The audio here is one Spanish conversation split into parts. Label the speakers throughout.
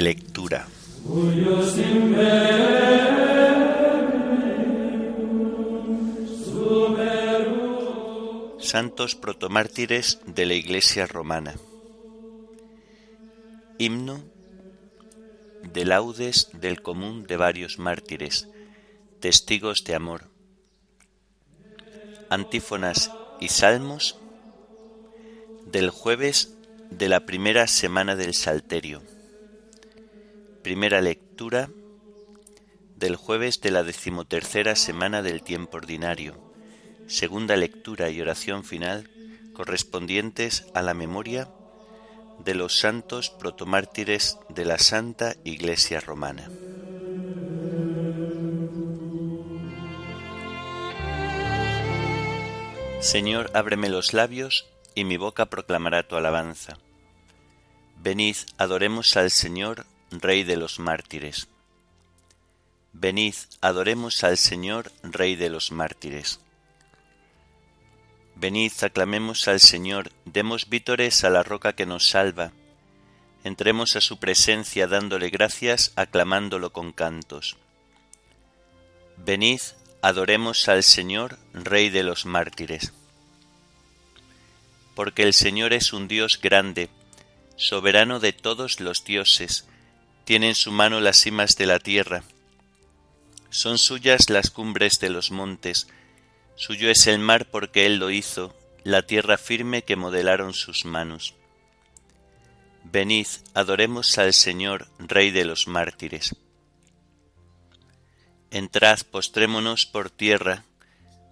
Speaker 1: Lectura. Santos protomártires de la Iglesia romana. Himno de laudes del común de varios mártires, testigos de amor. Antífonas y salmos del jueves de la primera semana del Salterio. Primera lectura del jueves de la decimotercera semana del tiempo ordinario. Segunda lectura y oración final correspondientes a la memoria de los santos protomártires de la Santa Iglesia Romana. Señor, ábreme los labios y mi boca proclamará tu alabanza. Venid, adoremos al Señor, Rey de los mártires. Venid, adoremos al Señor, Rey de los mártires. Venid, aclamemos al Señor, demos vítores a la roca que nos salva. Entremos a su presencia dándole gracias, aclamándolo con cantos. Venid, adoremos al Señor, Rey de los mártires porque el Señor es un Dios grande, soberano de todos los dioses, tiene en su mano las cimas de la tierra, son suyas las cumbres de los montes, suyo es el mar porque Él lo hizo, la tierra firme que modelaron sus manos. Venid, adoremos al Señor, Rey de los mártires. Entrad, postrémonos por tierra,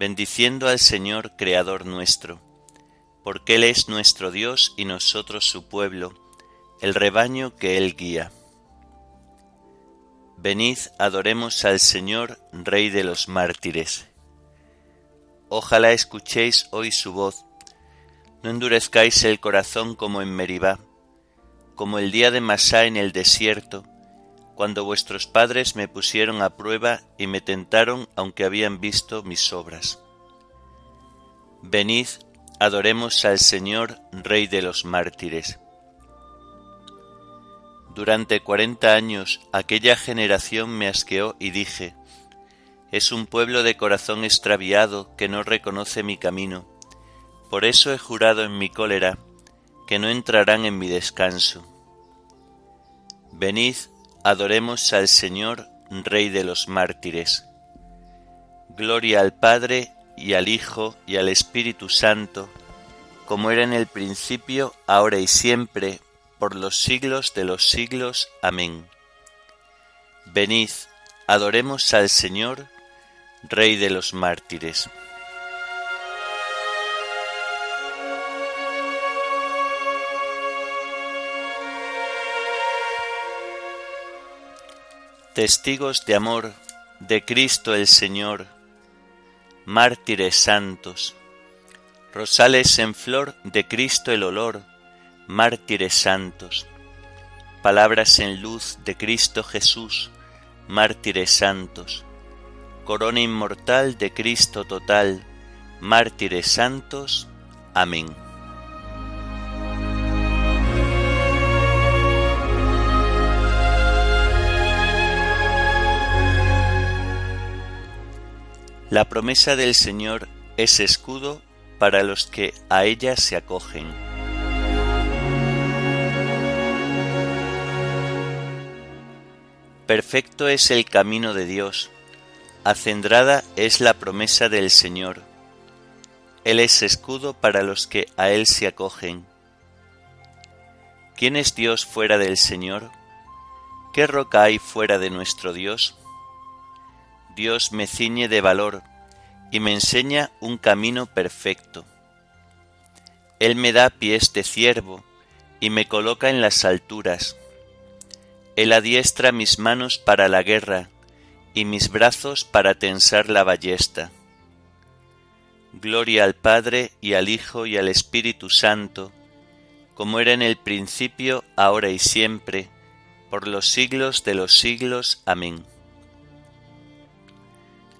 Speaker 1: bendiciendo al Señor, Creador nuestro porque Él es nuestro Dios y nosotros su pueblo, el rebaño que Él guía. Venid, adoremos al Señor, Rey de los mártires. Ojalá escuchéis hoy su voz, no endurezcáis el corazón como en Meribá, como el día de Masá en el desierto, cuando vuestros padres me pusieron a prueba y me tentaron aunque habían visto mis obras. Venid, Adoremos al Señor, Rey de los mártires. Durante cuarenta años aquella generación me asqueó y dije, es un pueblo de corazón extraviado que no reconoce mi camino. Por eso he jurado en mi cólera que no entrarán en mi descanso. Venid, adoremos al Señor, Rey de los mártires. Gloria al Padre y al Hijo y al Espíritu Santo, como era en el principio, ahora y siempre, por los siglos de los siglos. Amén. Venid, adoremos al Señor, Rey de los mártires. Testigos de amor de Cristo el Señor, mártires santos, rosales en flor de Cristo el olor, mártires santos, palabras en luz de Cristo Jesús, mártires santos, corona inmortal de Cristo total, mártires santos. Amén. La promesa del Señor es escudo para los que a ella se acogen. Perfecto es el camino de Dios, acendrada es la promesa del Señor. Él es escudo para los que a Él se acogen. ¿Quién es Dios fuera del Señor? ¿Qué roca hay fuera de nuestro Dios? Dios me ciñe de valor y me enseña un camino perfecto. Él me da pies de ciervo y me coloca en las alturas. Él adiestra mis manos para la guerra y mis brazos para tensar la ballesta. Gloria al Padre y al Hijo y al Espíritu Santo, como era en el principio, ahora y siempre, por los siglos de los siglos. Amén.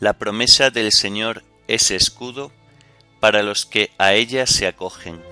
Speaker 1: La promesa del Señor es escudo para los que a ella se acogen.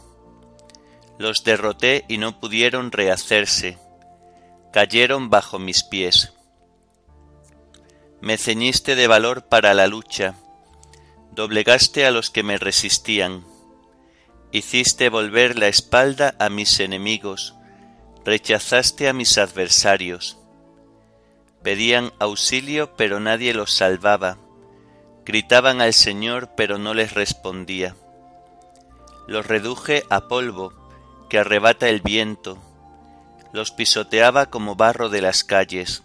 Speaker 1: Los derroté y no pudieron rehacerse, cayeron bajo mis pies. Me ceñiste de valor para la lucha, doblegaste a los que me resistían, hiciste volver la espalda a mis enemigos, rechazaste a mis adversarios. Pedían auxilio, pero nadie los salvaba, gritaban al Señor, pero no les respondía. Los reduje a polvo, que arrebata el viento, los pisoteaba como barro de las calles.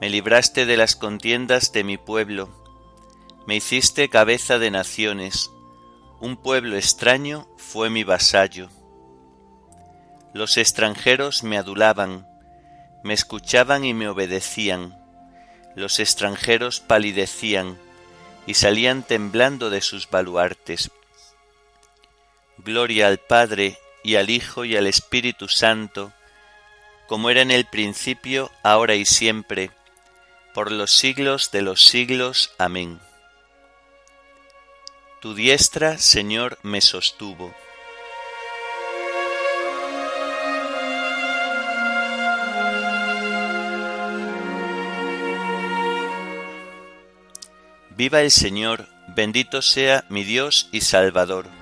Speaker 1: Me libraste de las contiendas de mi pueblo, me hiciste cabeza de naciones, un pueblo extraño fue mi vasallo. Los extranjeros me adulaban, me escuchaban y me obedecían, los extranjeros palidecían y salían temblando de sus baluartes. Gloria al Padre y al Hijo y al Espíritu Santo, como era en el principio, ahora y siempre, por los siglos de los siglos. Amén. Tu diestra, Señor, me sostuvo. Viva el Señor, bendito sea mi Dios y Salvador.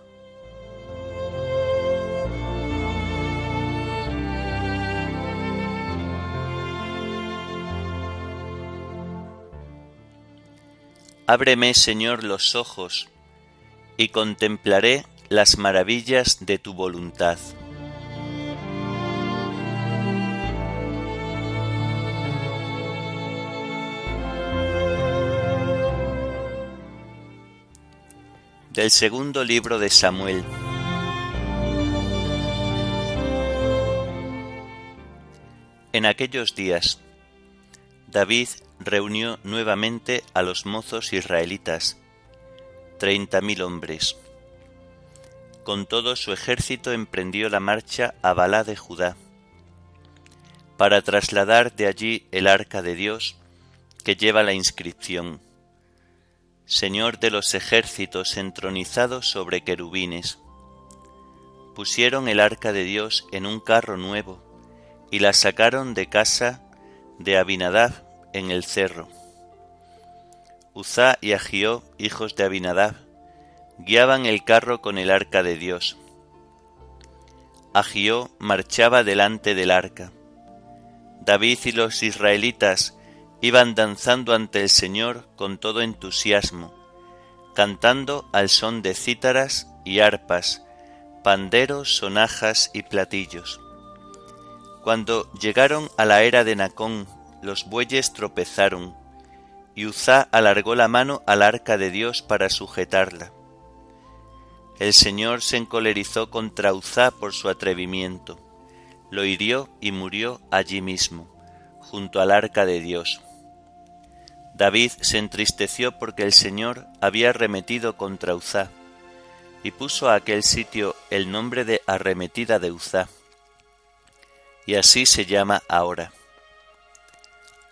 Speaker 1: Ábreme, Señor, los ojos, y contemplaré las maravillas de tu voluntad. Del segundo libro de Samuel. En aquellos días, David reunió nuevamente a los mozos israelitas, treinta mil hombres. Con todo su ejército emprendió la marcha a Balá de Judá, para trasladar de allí el arca de Dios que lleva la inscripción, Señor de los ejércitos entronizado sobre querubines. Pusieron el arca de Dios en un carro nuevo y la sacaron de casa de Abinadab en el cerro. Uzá y Agió, hijos de Abinadab, guiaban el carro con el arca de Dios. Agió marchaba delante del arca. David y los israelitas iban danzando ante el Señor con todo entusiasmo, cantando al son de cítaras y arpas, panderos, sonajas y platillos. Cuando llegaron a la era de Nacón, los bueyes tropezaron, y Uzá alargó la mano al arca de Dios para sujetarla. El Señor se encolerizó contra Uzá por su atrevimiento, lo hirió y murió allí mismo, junto al arca de Dios. David se entristeció porque el Señor había remetido contra Uzá, y puso a aquel sitio el nombre de arremetida de Uzá, y así se llama ahora.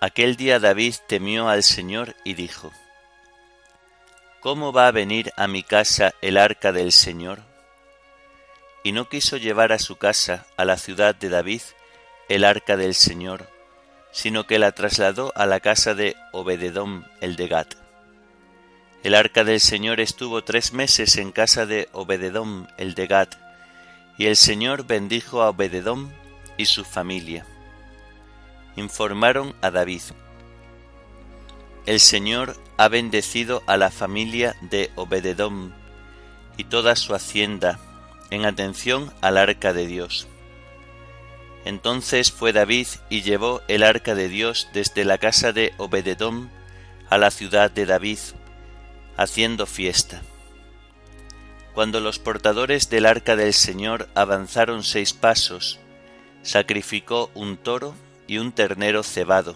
Speaker 1: Aquel día David temió al Señor y dijo, ¿Cómo va a venir a mi casa el arca del Señor? Y no quiso llevar a su casa, a la ciudad de David, el arca del Señor, sino que la trasladó a la casa de Obededom el de Gat. El arca del Señor estuvo tres meses en casa de Obededom el de Gad, y el Señor bendijo a Obededom y su familia. Informaron a David. El Señor ha bendecido a la familia de Obededom y toda su hacienda en atención al arca de Dios. Entonces fue David y llevó el arca de Dios desde la casa de Obededom a la ciudad de David, haciendo fiesta. Cuando los portadores del arca del Señor avanzaron seis pasos, sacrificó un toro y un ternero cebado,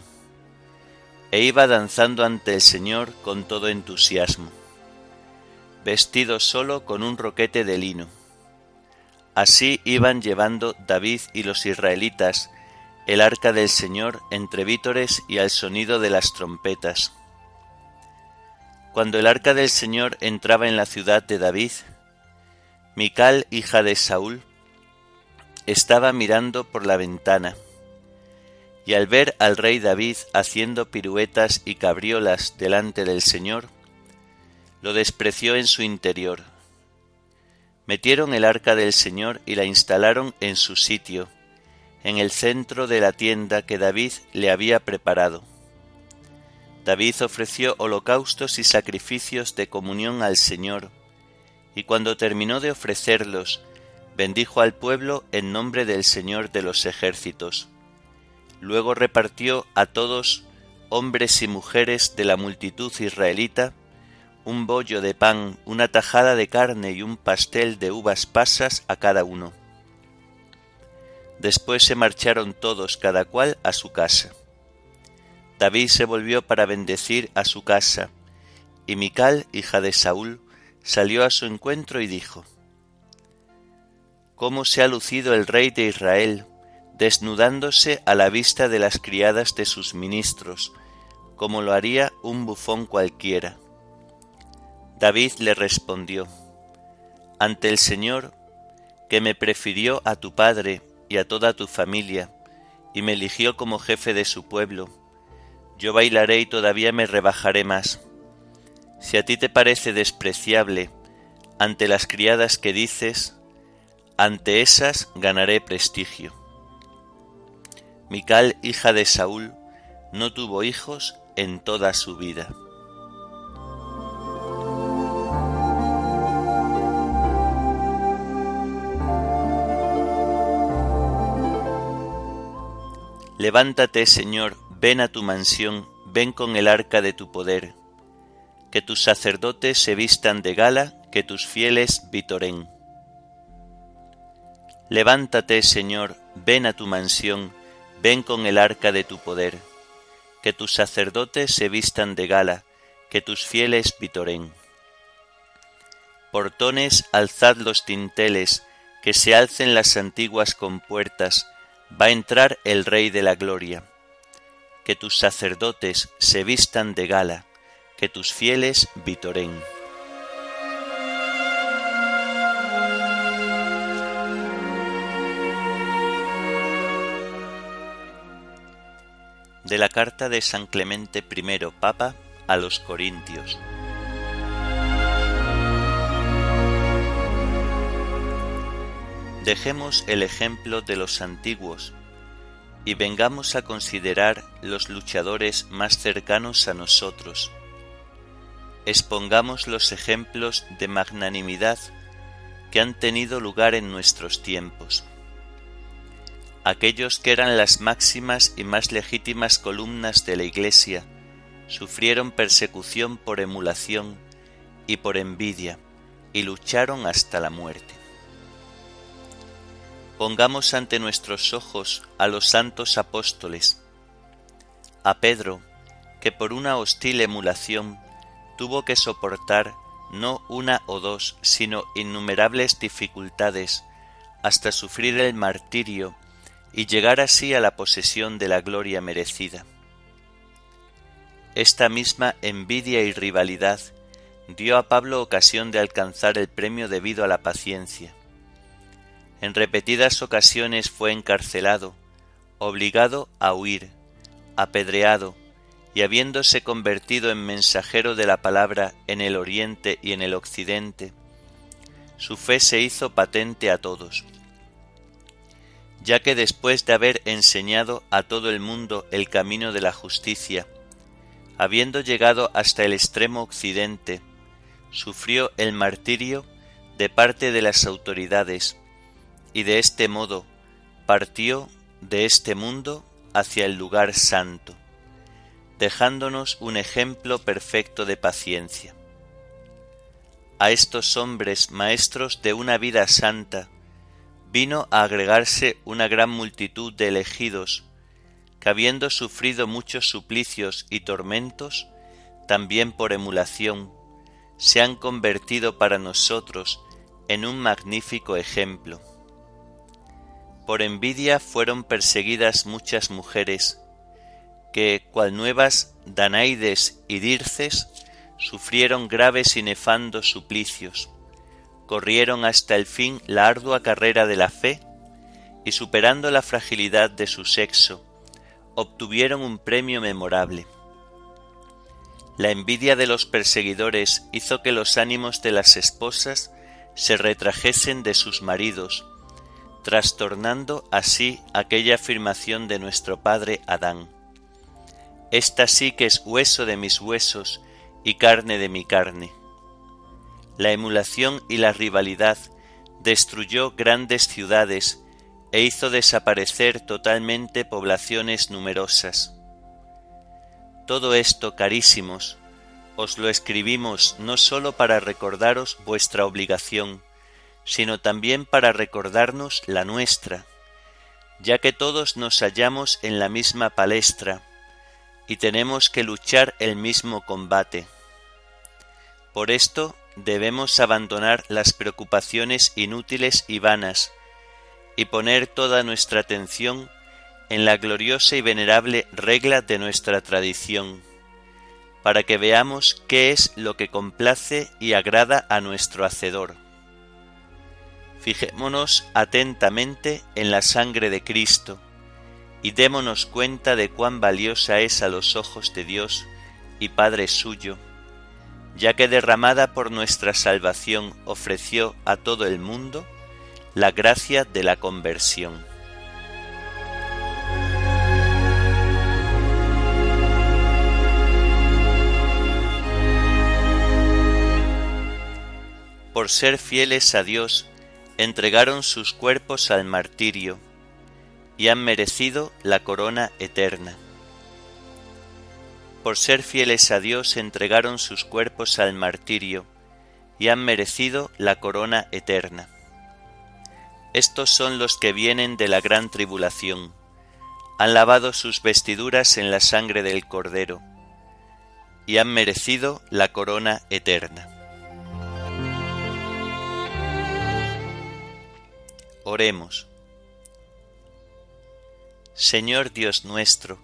Speaker 1: e iba danzando ante el Señor con todo entusiasmo, vestido solo con un roquete de lino. Así iban llevando David y los israelitas el arca del Señor entre vítores y al sonido de las trompetas cuando el arca del Señor entraba en la ciudad de David, Mical, hija de Saúl, estaba mirando por la ventana, y al ver al rey David haciendo piruetas y cabriolas delante del Señor, lo despreció en su interior. Metieron el arca del Señor y la instalaron en su sitio, en el centro de la tienda que David le había preparado David ofreció holocaustos y sacrificios de comunión al Señor, y cuando terminó de ofrecerlos, bendijo al pueblo en nombre del Señor de los ejércitos. Luego repartió a todos, hombres y mujeres de la multitud israelita, un bollo de pan, una tajada de carne y un pastel de uvas pasas a cada uno. Después se marcharon todos, cada cual a su casa. David se volvió para bendecir a su casa, y Mical, hija de Saúl, salió a su encuentro y dijo, ¿Cómo se ha lucido el rey de Israel, desnudándose a la vista de las criadas de sus ministros, como lo haría un bufón cualquiera? David le respondió, Ante el Señor, que me prefirió a tu padre y a toda tu familia, y me eligió como jefe de su pueblo, yo bailaré y todavía me rebajaré más. Si a ti te parece despreciable ante las criadas que dices, ante esas ganaré prestigio. Mical, hija de Saúl, no tuvo hijos en toda su vida. Levántate, Señor, Ven a tu mansión, ven con el arca de tu poder, que tus sacerdotes se vistan de gala, que tus fieles vitoren. Levántate, Señor, ven a tu mansión, ven con el arca de tu poder, que tus sacerdotes se vistan de gala, que tus fieles vitoren. Portones, alzad los tinteles, que se alcen las antiguas compuertas, va a entrar el Rey de la Gloria que tus sacerdotes se vistan de gala, que tus fieles vitoren. De la carta de San Clemente I, Papa, a los Corintios. Dejemos el ejemplo de los antiguos y vengamos a considerar los luchadores más cercanos a nosotros. Expongamos los ejemplos de magnanimidad que han tenido lugar en nuestros tiempos. Aquellos que eran las máximas y más legítimas columnas de la Iglesia sufrieron persecución por emulación y por envidia y lucharon hasta la muerte. Pongamos ante nuestros ojos a los santos apóstoles, a Pedro, que por una hostil emulación tuvo que soportar no una o dos, sino innumerables dificultades, hasta sufrir el martirio y llegar así a la posesión de la gloria merecida. Esta misma envidia y rivalidad dio a Pablo ocasión de alcanzar el premio debido a la paciencia. En repetidas ocasiones fue encarcelado, obligado a huir, apedreado, y habiéndose convertido en mensajero de la palabra en el oriente y en el occidente, su fe se hizo patente a todos, ya que después de haber enseñado a todo el mundo el camino de la justicia, habiendo llegado hasta el extremo occidente, sufrió el martirio de parte de las autoridades, y de este modo partió de este mundo hacia el lugar santo dejándonos un ejemplo perfecto de paciencia. A estos hombres maestros de una vida santa vino a agregarse una gran multitud de elegidos, que habiendo sufrido muchos suplicios y tormentos, también por emulación, se han convertido para nosotros en un magnífico ejemplo. Por envidia fueron perseguidas muchas mujeres, que, cual nuevas Danaides y Dirces, sufrieron graves y nefandos suplicios, corrieron hasta el fin la ardua carrera de la fe y superando la fragilidad de su sexo, obtuvieron un premio memorable. La envidia de los perseguidores hizo que los ánimos de las esposas se retrajesen de sus maridos, trastornando así aquella afirmación de nuestro padre Adán. Esta sí que es hueso de mis huesos y carne de mi carne. La emulación y la rivalidad destruyó grandes ciudades e hizo desaparecer totalmente poblaciones numerosas. Todo esto, carísimos, os lo escribimos no sólo para recordaros vuestra obligación, sino también para recordarnos la nuestra, ya que todos nos hallamos en la misma palestra, y tenemos que luchar el mismo combate. Por esto debemos abandonar las preocupaciones inútiles y vanas y poner toda nuestra atención en la gloriosa y venerable regla de nuestra tradición, para que veamos qué es lo que complace y agrada a nuestro Hacedor. Fijémonos atentamente en la sangre de Cristo, y démonos cuenta de cuán valiosa es a los ojos de Dios y Padre suyo, ya que derramada por nuestra salvación ofreció a todo el mundo la gracia de la conversión. Por ser fieles a Dios, entregaron sus cuerpos al martirio, y han merecido la corona eterna. Por ser fieles a Dios entregaron sus cuerpos al martirio y han merecido la corona eterna. Estos son los que vienen de la gran tribulación, han lavado sus vestiduras en la sangre del Cordero y han merecido la corona eterna. Oremos. Señor Dios nuestro,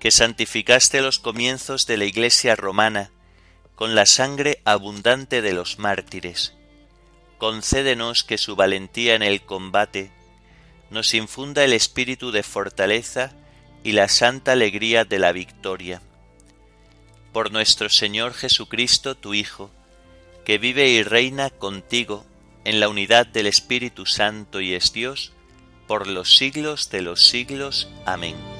Speaker 1: que santificaste los comienzos de la Iglesia romana con la sangre abundante de los mártires, concédenos que su valentía en el combate nos infunda el espíritu de fortaleza y la santa alegría de la victoria. Por nuestro Señor Jesucristo, tu Hijo, que vive y reina contigo en la unidad del Espíritu Santo y es Dios, por los siglos de los siglos. Amén.